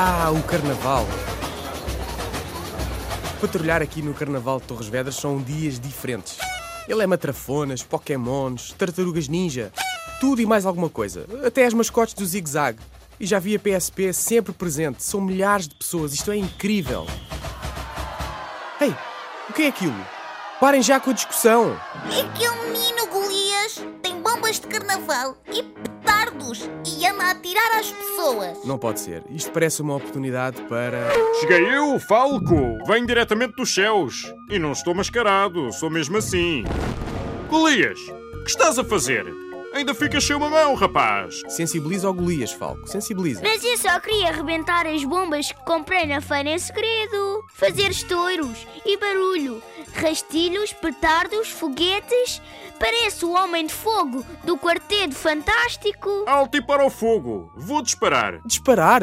Ah, o Carnaval! Patrulhar aqui no Carnaval de Torres Vedras são dias diferentes. Ele é matrafonas, pokémons, tartarugas ninja, tudo e mais alguma coisa. Até as mascotes do Zig Zag. E já vi a PSP sempre presente. São milhares de pessoas. Isto é incrível. Ei, o que é aquilo? Parem já com a discussão. É que é menino, Golias. Tem bombas de carnaval e petardos e anda a atirar às pessoas. Não pode ser. Isto parece uma oportunidade para. Cheguei eu, Falco! Venho diretamente dos céus. E não estou mascarado, sou mesmo assim. Golias, o que estás a fazer? Ainda ficas sem uma mão, rapaz! Sensibiliza o Golias, Falco. Sensibiliza. Mas eu só queria arrebentar as bombas que comprei na feira em segredo. Fazer estouros e barulho. Rastilhos, petardos, foguetes. Parece o Homem de Fogo do Quarteto Fantástico. Alto e para o fogo! Vou disparar! Disparar?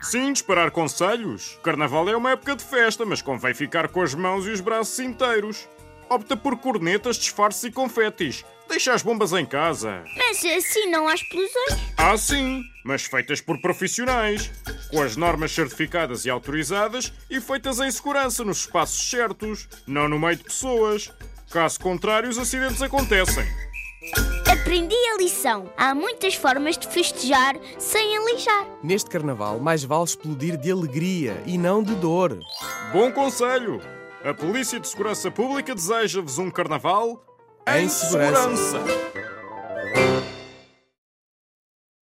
Sim, disparar conselhos. Carnaval é uma época de festa, mas convém ficar com as mãos e os braços inteiros. Opta por cornetas, disfarces e confetes. Deixa as bombas em casa. Mas assim não há explosões. Ah, sim, mas feitas por profissionais, com as normas certificadas e autorizadas e feitas em segurança nos espaços certos, não no meio de pessoas. Caso contrário, os acidentes acontecem. Aprendi a lição. Há muitas formas de festejar sem alijar. Neste Carnaval, mais vale explodir de alegria e não de dor. Bom conselho! A Polícia de Segurança Pública deseja-vos um carnaval Em segurança. segurança.